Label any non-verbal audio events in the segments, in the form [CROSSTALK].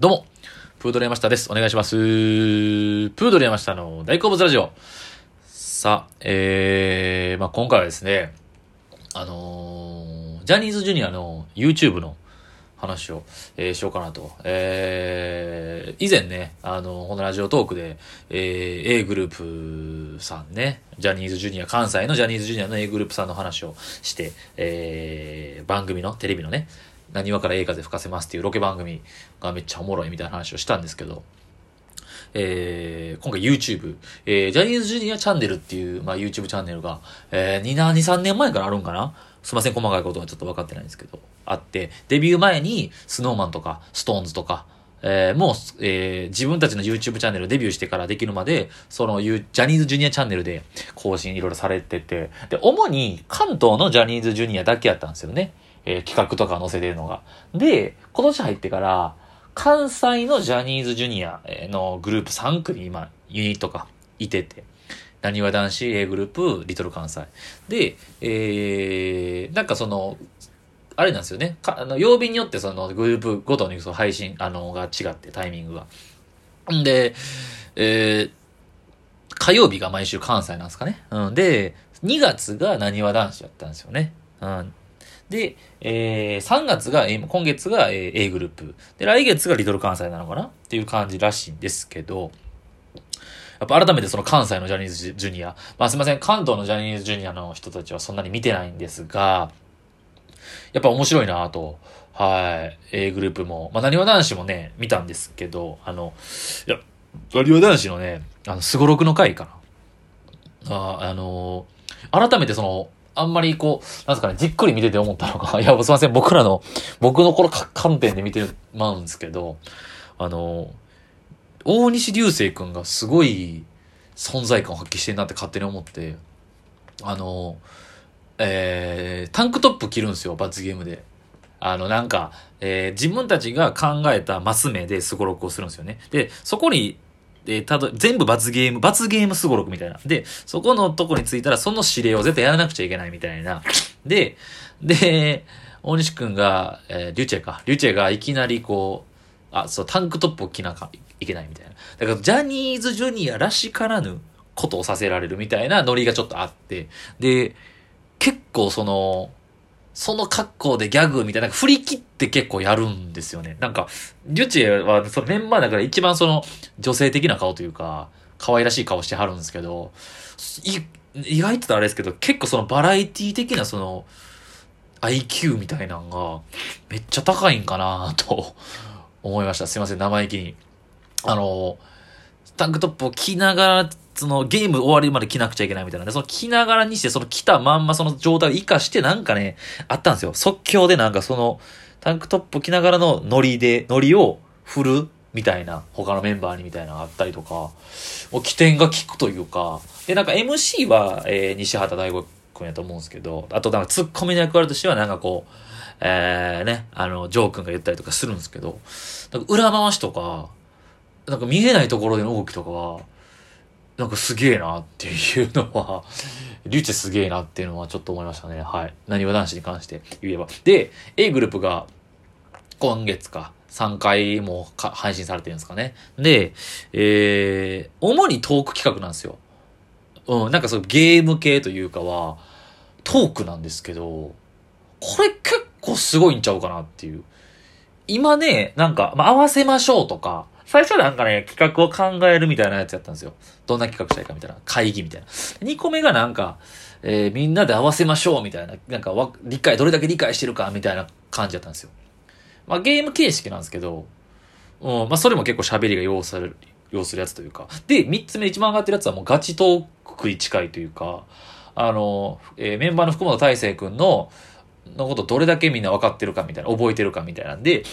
どうも、プードル山下です。お願いします。プードル山下の大好物ラジオ。さあ、えー、まあ、今回はですね、あのー、ジャニーズジュニアの YouTube の話を、えーしようかなと。えー、以前ね、あの、このラジオトークで、えー、A グループさんね、ジャニーズジュニア、関西のジャニーズジュニアの A グループさんの話をして、えー、番組の、テレビのね、何話から A 風吹かせますっていうロケ番組がめっちゃおもろいみたいな話をしたんですけど、えー、今回 YouTube、えー、ジャニーズジュニアチャンネルっていう、まあ、YouTube チャンネルが、えー、2、2、3年前からあるんかな？すいません、細かいことはちょっと分かってないんですけど、あって、デビュー前に、スノーマンとか、ストーンズとか、えー、もう、えー、自分たちの YouTube チャンネルデビューしてからできるまで、その、ジャニーズジュニアチャンネルで更新いろいろされてて、で、主に関東のジャニーズジュニアだけやったんですよね。えー企画とか載せてるのが。で、今年入ってから、関西のジャニーズジュニアのグループ3組今、ユニットがいてて、なにわ男子 A グループ、リトル関西。で、えー、なんかその、あれなんですよね。かあの曜日によってそのグループごとにその配信、あの、が違って、タイミングが。んで、えー、火曜日が毎週関西なんですかね。うん。で、2月がなにわ男子やったんですよね。うん。で、えー、3月が、今月が、A グループ。で、来月がリトル関西なのかな？っていう感じらしいんですけど、やっぱ改めてその関西のジャニーズジュニア、まあすいません、関東のジャニーズジュニアの人たちはそんなに見てないんですが、やっぱ面白いなと。はい。A グループも。まあ、なにわ男子もね、見たんですけど、あの、いや、なにわ男子のね、あの、すごろくの回かな。ああのー改めてその、あんまりこう、なんすかね、じっくり見てて思ったのが、[LAUGHS] いや、すいません、僕らの、僕のこの観点で見てまうんですけど、あの大西流星くんがすごい存在感を発揮してるなって勝手に思って、あのえー、タンクトップ着るんですよ、罰ゲームで。あの、なんか、えー自分たちが考えたマス目でスゴロクをするんですよね。で、そこに、えーたど、全部罰ゲーム、罰ゲームスゴロクみたいな。で、そこのとこについたら、その指令を絶対やらなくちゃいけないみたいな。で、で、大西くんが、えーリュチェか。リュチェがいきなりこう、あ、そう、タンクトップを着なきゃいけないみたいな。だから、ジャニーズジュニアらしからぬことをさせられるみたいなノリがちょっとあって。で、結構その、その格好でギャグみたいな、振り切って結構やるんですよね。なんか、リュチェはそのメンバーだから一番その女性的な顔というか、可愛らしい顔してはるんですけど、意外とあれですけど、結構そのバラエティ的なその IQ みたいなのがめっちゃ高いんかなと [LAUGHS] 思いました。すいません、生意気に。あの、タンクトップを着ながら、そのゲーム終わりまで着なくちゃいけないみたいな。ね。その着ながらにして、その着たまんまその状態を活かしてなんかね、あったんですよ。即興でなんかその、タンクトップ着ながらのノリで、ノリを振るみたいな、他のメンバーにみたいなのがあったりとか、もう起点が効くというか、で、なんか MC は、えー西畑大吾君やと思うんですけど、あとなんかツッコミの役割としてはなんかこう、えー、ね、あの、ジョー君が言ったりとかするんですけど、なんか裏回しとか、なんか見えないところでの動きとかは、なんかすげえなっていうのは、[LAUGHS] リュウチェすげえなっていうのはちょっと思いましたね。はい。何わ男子に関して言えば。で、A グループが今月か3回も配信されてるんですかね。で、えー、主にトーク企画なんですよ。うん、なんかそうゲーム系というかは、トークなんですけど、これ結構すごいんちゃうかなっていう。今ね、なんか、まあ、合わせましょうとか、最初なんかね、企画を考えるみたいなやつやったんですよ。どんな企画したいかみたいな。会議みたいな。2個目がなんか、えーみんなで合わせましょうみたいな。なんかわ、理解、どれだけ理解してるかみたいな感じだったんですよ。まあ、ゲーム形式なんですけど、うん、まあ、それも結構喋りが要する、要するやつというか。で、3つ目一番上がってるやつはもうガチトークに近いというか、あの、えーメンバーの福本大成くんの、のことどれだけみんな分かってるかみたいな、覚えてるかみたいなんで、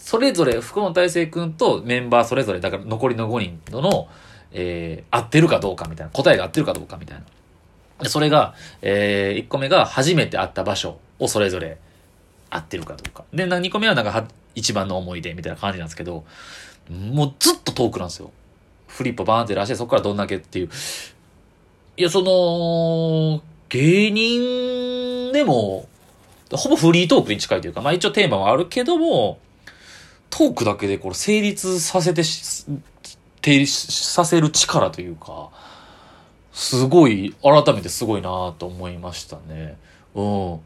それぞれ、福本大成くんとメンバーそれぞれ、だから残りの5人との、えー合ってるかどうかみたいな、答えが合ってるかどうかみたいな。でそれが、えー1個目が初めて会った場所をそれぞれ合ってるかどうか。で、2個目はなんかは一番の思い出みたいな感じなんですけど、もうずっとトークなんですよ。フリップバーンって出して、そこからどんだけっていう。いや、その、芸人でも、ほぼフリートークに近いというか、まあ一応テーマはあるけども、トークだけでこれ成立させてし、させる力というか、すごい、改めてすごいなと思いましたね。うん。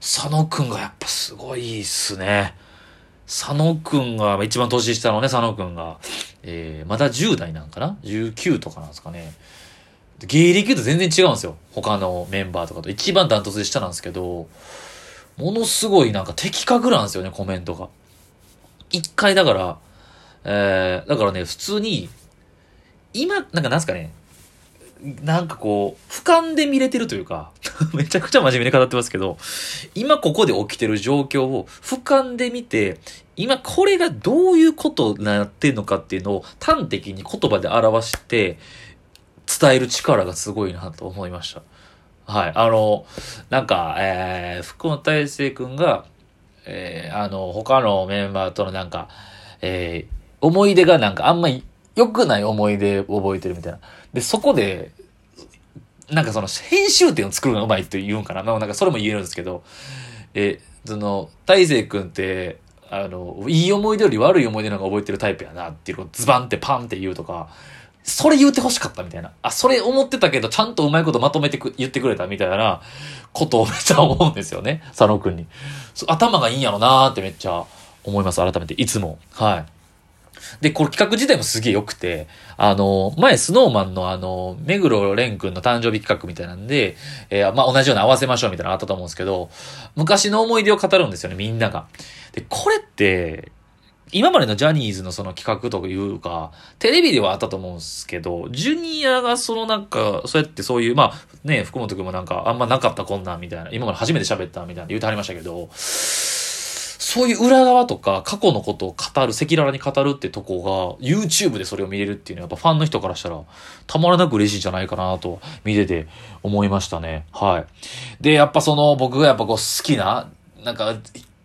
佐野くんがやっぱすごいっすね。佐野くんが、一番年下のね、佐野くんが、えー、まだ10代なんかな ?19 とかなんですかね。芸歴と全然違うんですよ。他のメンバーとかと。一番ダントツで下なんですけど、ものすごいなんか的確なんですよね、コメントが。一回だから、えー、だからね、普通に、今、なんかなんすかね、なんかこう、俯瞰で見れてるというか [LAUGHS] めちゃくちゃ真面目に語ってますけど、今ここで起きてる状況を俯瞰で見て、今これがどういうことになってんのかっていうのを端的に言葉で表して伝える力がすごいなと思いました。はい。あの、なんか、えー、福本大成くんが、えー、あの、他のメンバーとのなんか、えー、思い出がなんかあんまり良くない思い出を覚えてるみたいな。で、そこで、なんかその編集点を作るのがうまいって言うんかな。まあなんかそれも言えるんですけど、え、その、大勢君って、あの、いい思い出より悪い思い出の方が覚えてるタイプやなっていうのをズバンってパンって言うとか、それ言って欲しかったみたいな。あ、それ思ってたけど、ちゃんとうまいことまとめてく、言ってくれたみたいなことをめっちゃ思うんですよね。佐野くんに。頭がいいんやろなーってめっちゃ思います。改めて。いつも。はい。で、これ企画自体もすげえ良くて、あの、前、スノーマンのあの、目黒蓮くんの誕生日企画みたいなんで、えー、まあ、同じように合わせましょうみたいなのあったと思うんですけど、昔の思い出を語るんですよね、みんなが。で、これって、今までのジャニーズのその企画というか、テレビではあったと思うんですけど、ジュニアがそのなんか、そうやってそういう、まあね、福本くんもなんかあんまなかったこんなんみたいな、今まで初めて喋ったみたいな言うてはりましたけど、そういう裏側とか過去のことを語る、赤裸々に語るってとこが YouTube でそれを見れるっていうのはやっぱファンの人からしたらたまらなく嬉しいんじゃないかなと見てて思いましたね。はい。で、やっぱその僕がやっぱこう好きな、なんか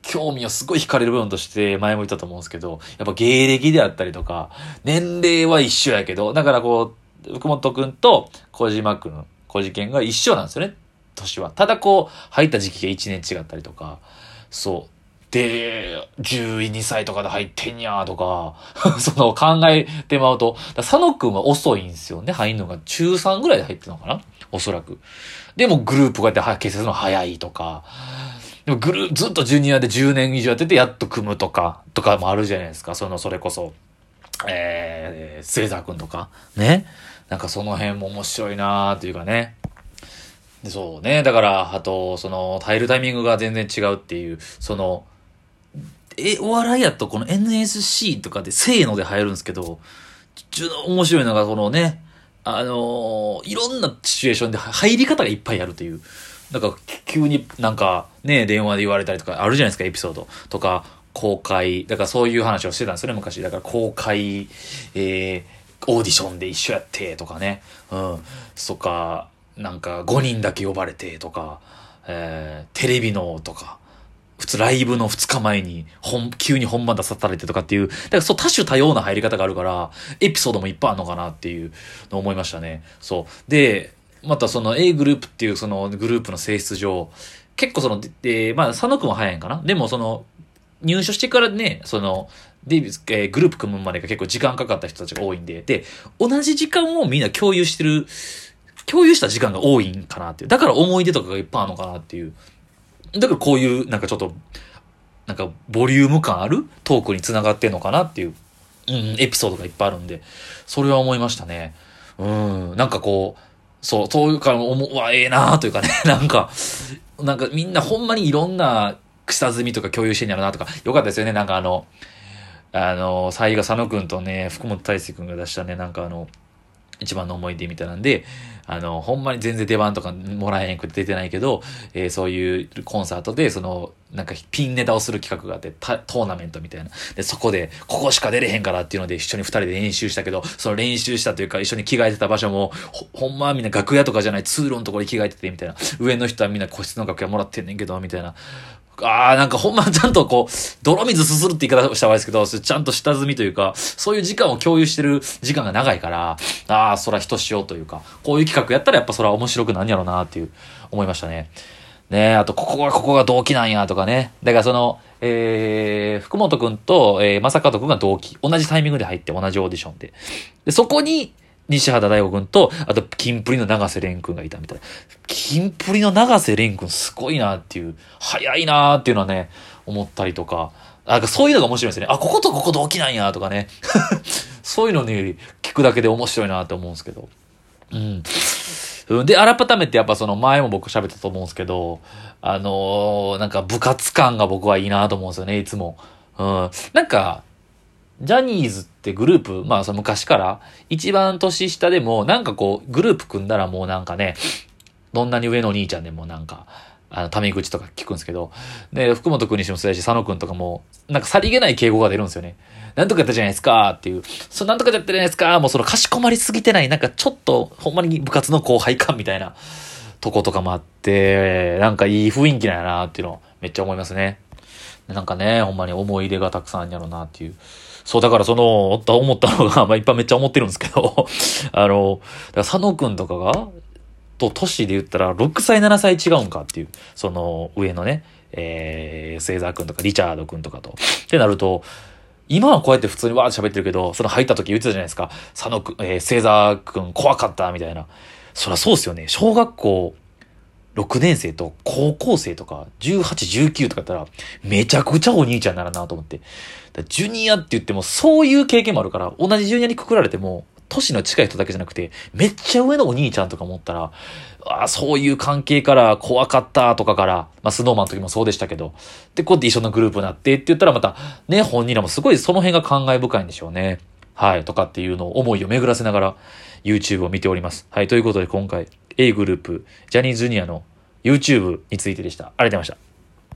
興味をすごい惹かれる部分として前も言ったと思うんですけど、やっぱ芸歴であったりとか、年齢は一緒やけど、だからこう、福本くんと小島くん、小事件が一緒なんですよね。年は。ただこう、入った時期が1年違ったりとか、そう。で、12歳とかで入ってんやとか、[LAUGHS] その考えてまうと、佐野くんは遅いんですよね、入んのが。中3ぐらいで入ってるのかなおそらく。でもグループこうやって結成するの早いとか、でもグループ、ずっとジュニアで10年以上やっててやっと組むとか、とかもあるじゃないですか。その、それこそ、えー、末沢くんとか、ね。なんかその辺も面白いなーっていうかね。でそうね。だから、あと、その、耐えるタイミングが全然違うっていう、その、え、お笑いやとこの NSC とかでせーので入るんですけど、ちょ面白いのがこのね、あのー、いろんなシチュエーションで入り方がいっぱいあるという。なんか、急になんかね、電話で言われたりとかあるじゃないですか、エピソード。とか、公開。だからそういう話をしてたんですよね、昔。だから公開、えー、オーディションで一緒やってとかね。うん。とか、なんか5人だけ呼ばれてとか、えー、テレビのとか。普通ライブの2日前に本、急に本番出さされてとかっていう、だからそう多種多様な入り方があるから、エピソードもいっぱいあるのかなっていうのを思いましたね。そう。で、またその A グループっていうそのグループの性質上、結構その、で、まあ佐野くんは早いんかな？でもその、入所してからね、その、デビュー、えー、グループ組むまでが結構時間かかった人たちが多いんで、で、同じ時間をみんな共有してる、共有した時間が多いんかなっていう。だから思い出とかがいっぱいあるのかなっていう。だからこういう、なんかちょっと、なんかボリューム感あるトークにつながってんのかなっていう、うん、エピソードがいっぱいあるんで、それは思いましたね。うん、なんかこう、そう、そういうか、思うわ、ええなーというかね、[LAUGHS] なんか、なんかみんなほんまにいろんな草積みとか共有してんやろなとか、よかったですよね、なんかあの、あの、サイガ佐野くんとね、福本大輔くんが出したね、なんかあの、一番の思い出みたいなんで、あの、ほんまに全然出番とかもらえへんくて出てないけど、えー、そういうコンサートで、その、なんかピンネタをする企画があって、トーナメントみたいな。で、そこで、ここしか出れへんからっていうので一緒に二人で練習したけど、その練習したというか一緒に着替えてた場所も、ほ、ほんまはみんな楽屋とかじゃない通路のところに着替えててみたいな。上の人はみんな個室の楽屋もらってんねんけど、みたいな。ああ、なんかほんまちゃんとこう、泥水すするって言い方をした場合ですけど、ちゃんと下積みというか、そういう時間を共有してる時間が長いから、ああ、そら人しようというか、こういう企画やったらやっぱそれは面白くなんやろうなっていう、思いましたね。ねあと、ここが、ここが同期なんや、とかね。だからその、えー、福本くんと、えー、正門くんが同期。同じタイミングで入って、同じオーディションで。で、そこに、西畑大吾くんと、あと、キンプリの長瀬廉くんがいたみたいな。キンプリの長瀬廉くんすごいなっていう、早いなっていうのはね、思ったりとか、なんかそういうのが面白いですね。あ、こことここ同期なんや、とかね。[LAUGHS] そういうのに聞くだけで面白いなって思うんですけど。うん。で、改めてやっぱその前も僕喋ったと思うんですけど、あのー、なんか部活感が僕はいいなと思うんですよね、いつも。うん。なんか、ジャニーズってグループ、まあその昔から一番年下でもなんかこうグループ組んだらもうなんかね、どんなに上のお兄ちゃんでもなんか、あの、タメ口とか聞くんですけど、で、福本くんにしてもそうやし、佐野くんとかも、なんかさりげない敬語が出るんですよね。なんとかやったじゃないですかっていう。そう、なんとかやったじゃないですかもうそのかしこまりすぎてない、なんかちょっと、ほんまに部活の後輩感みたいなとことかもあって、なんかいい雰囲気なんやなっていうのめっちゃ思いますね。なんかね、ほんまに思い出がたくさんあるんやろうなっていう。そう、だからその、思ったのが、[LAUGHS] まあいっぱいめっちゃ思ってるんですけど、[LAUGHS] あの、佐野くんとかが、と年で言ったら6歳7歳違うんかっていう、その上のね、えー、星座くんとかリチャードくんとかと。ってなると、今はこうやって普通にわーって喋ってるけど、その入った時言ってたじゃないですか。佐野くん、えー、星座くん怖かったみたいな。そりゃそうっすよね。小学校6年生と高校生とか18、19とかだったらめちゃくちゃお兄ちゃんなるなと思って。ジュニアって言ってもそういう経験もあるから、同じジュニアにくくられても、年の近い人だけじゃなくて、めっちゃ上のお兄ちゃんとか思ったら、あそういう関係から怖かったとかから、まあ、スノーマンの時もそうでしたけど、で、こうやって一緒のグループになってって言ったらまた、ね、本人らもすごいその辺が感慨深いんでしょうね。はい、とかっていうのを思いを巡らせながら YouTube を見ております。はい、ということで今回 A グループ、ジャニーズジュニアの YouTube についてでした。ありがとうございました。